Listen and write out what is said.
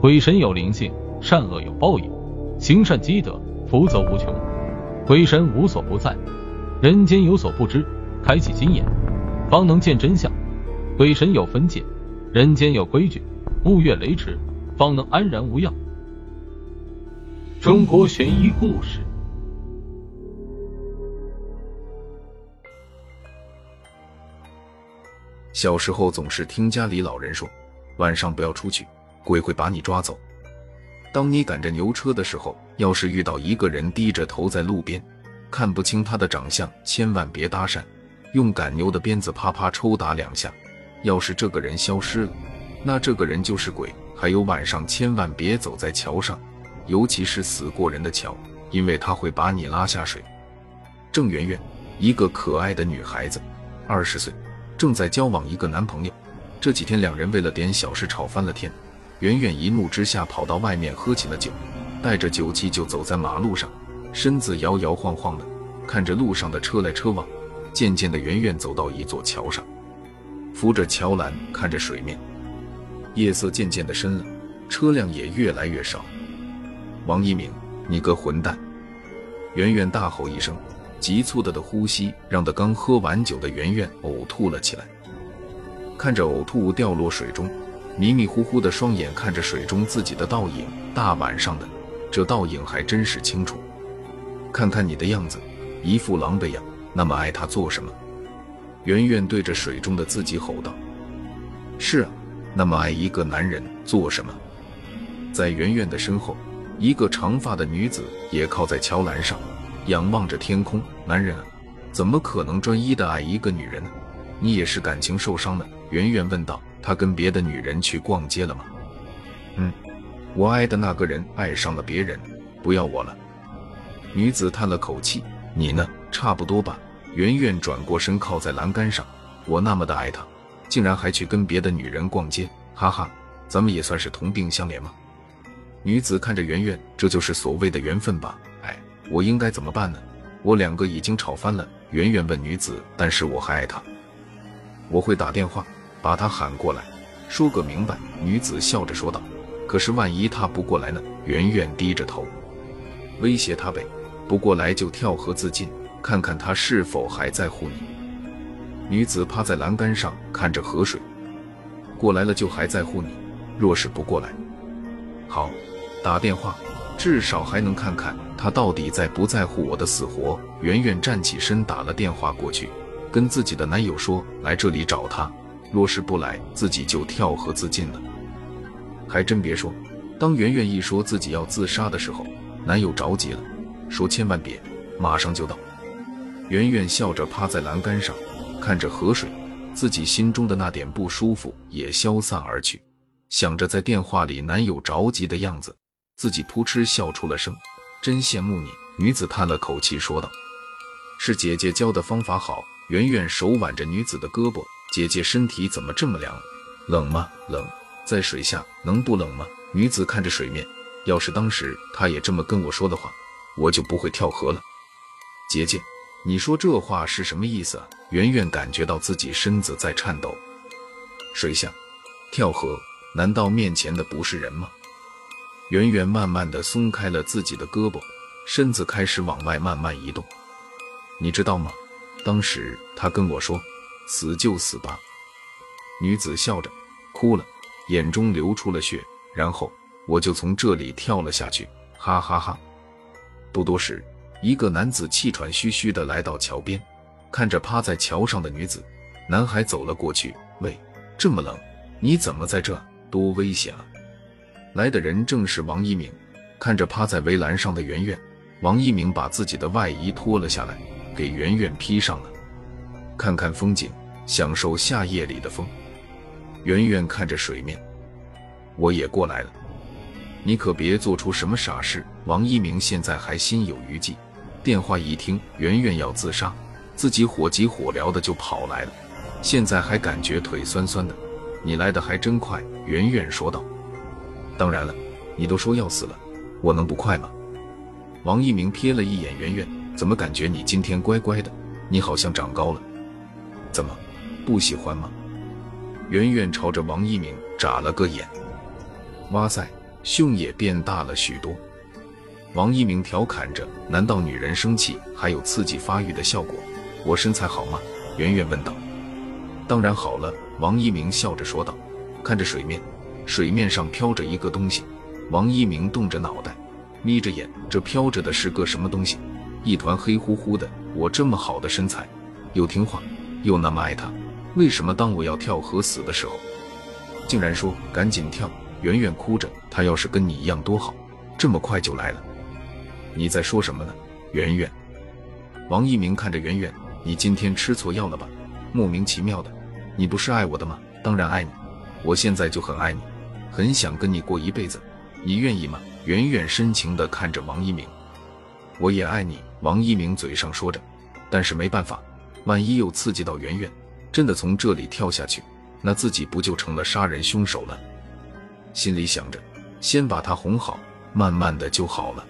鬼神有灵性，善恶有报应，行善积德，福泽无穷。鬼神无所不在，人间有所不知，开启心眼，方能见真相。鬼神有分界，人间有规矩，勿越雷池，方能安然无恙。中国悬疑故事。小时候总是听家里老人说，晚上不要出去，鬼会把你抓走。当你赶着牛车的时候，要是遇到一个人低着头在路边，看不清他的长相，千万别搭讪，用赶牛的鞭子啪啪抽打两下。要是这个人消失了，那这个人就是鬼。还有晚上千万别走在桥上，尤其是死过人的桥，因为他会把你拉下水。郑媛媛，一个可爱的女孩子，二十岁。正在交往一个男朋友，这几天两人为了点小事吵翻了天。圆圆一怒之下跑到外面喝起了酒，带着酒气就走在马路上，身子摇摇晃晃的，看着路上的车来车往。渐渐的，圆圆走到一座桥上，扶着桥栏看着水面。夜色渐渐的深了，车辆也越来越少。王一鸣，你个混蛋！圆圆大吼一声。急促的的呼吸让得刚喝完酒的圆圆呕吐了起来。看着呕吐物掉落水中，迷迷糊糊的双眼看着水中自己的倒影。大晚上的，这倒影还真是清楚。看看你的样子，一副狼狈样，那么爱他做什么？圆圆对着水中的自己吼道：“是啊，那么爱一个男人做什么？”在圆圆的身后，一个长发的女子也靠在桥栏上。仰望着天空，男人啊，怎么可能专一的爱一个女人呢？你也是感情受伤了。圆圆问道：“他跟别的女人去逛街了吗？”“嗯，我爱的那个人爱上了别人，不要我了。”女子叹了口气：“你呢？差不多吧。”圆圆转过身靠在栏杆上：“我那么的爱他，竟然还去跟别的女人逛街，哈哈，咱们也算是同病相怜吗？”女子看着圆圆：“这就是所谓的缘分吧。”哎我应该怎么办呢？我两个已经吵翻了。圆圆问女子：“但是我还爱他，我会打电话把他喊过来，说个明白。”女子笑着说道：“可是万一他不过来呢？”圆圆低着头，威胁他呗：“不过来就跳河自尽，看看他是否还在乎你。”女子趴在栏杆上看着河水，过来了就还在乎你，若是不过来，好，打电话。至少还能看看他到底在不在乎我的死活。圆圆站起身，打了电话过去，跟自己的男友说来这里找他，若是不来，自己就跳河自尽了。还真别说，当圆圆一说自己要自杀的时候，男友着急了，说千万别，马上就到。圆圆笑着趴在栏杆上，看着河水，自己心中的那点不舒服也消散而去，想着在电话里男友着急的样子。自己扑哧笑出了声，真羡慕你。女子叹了口气说道：“是姐姐教的方法好。”圆圆手挽着女子的胳膊：“姐姐身体怎么这么凉？冷吗？冷，在水下能不冷吗？”女子看着水面：“要是当时她也这么跟我说的话，我就不会跳河了。”姐姐，你说这话是什么意思啊？圆圆感觉到自己身子在颤抖。水下跳河，难道面前的不是人吗？圆圆慢慢的松开了自己的胳膊，身子开始往外慢慢移动。你知道吗？当时他跟我说：“死就死吧。”女子笑着哭了，眼中流出了血。然后我就从这里跳了下去，哈哈哈。不多时，一个男子气喘吁吁的来到桥边，看着趴在桥上的女子，男孩走了过去：“喂，这么冷，你怎么在这？多危险啊！”来的人正是王一鸣，看着趴在围栏上的圆圆，王一鸣把自己的外衣脱了下来，给圆圆披上了。看看风景，享受夏夜里的风。圆圆看着水面，我也过来了，你可别做出什么傻事。王一鸣现在还心有余悸，电话一听圆圆要自杀，自己火急火燎的就跑来了，现在还感觉腿酸酸的。你来的还真快，圆圆说道。当然了，你都说要死了，我能不快吗？王一鸣瞥了一眼圆圆，怎么感觉你今天乖乖的？你好像长高了，怎么不喜欢吗？圆圆朝着王一鸣眨了个眼。哇塞，胸也变大了许多。王一鸣调侃着：“难道女人生气还有刺激发育的效果？我身材好吗？”圆圆问道。“当然好了。”王一鸣笑着说道。看着水面，水面上飘着一个东西。王一鸣动着脑袋，眯着眼，这飘着的是个什么东西？一团黑乎乎的。我这么好的身材，又听话，又那么爱他，为什么当我要跳河死的时候，竟然说赶紧跳？圆圆哭着，他要是跟你一样多好，这么快就来了。你在说什么呢，圆圆？王一鸣看着圆圆，你今天吃错药了吧？莫名其妙的，你不是爱我的吗？当然爱你，我现在就很爱你，很想跟你过一辈子，你愿意吗？圆圆深情地看着王一鸣，我也爱你。王一鸣嘴上说着，但是没办法，万一又刺激到圆圆，真的从这里跳下去，那自己不就成了杀人凶手了？心里想着，先把他哄好，慢慢的就好了。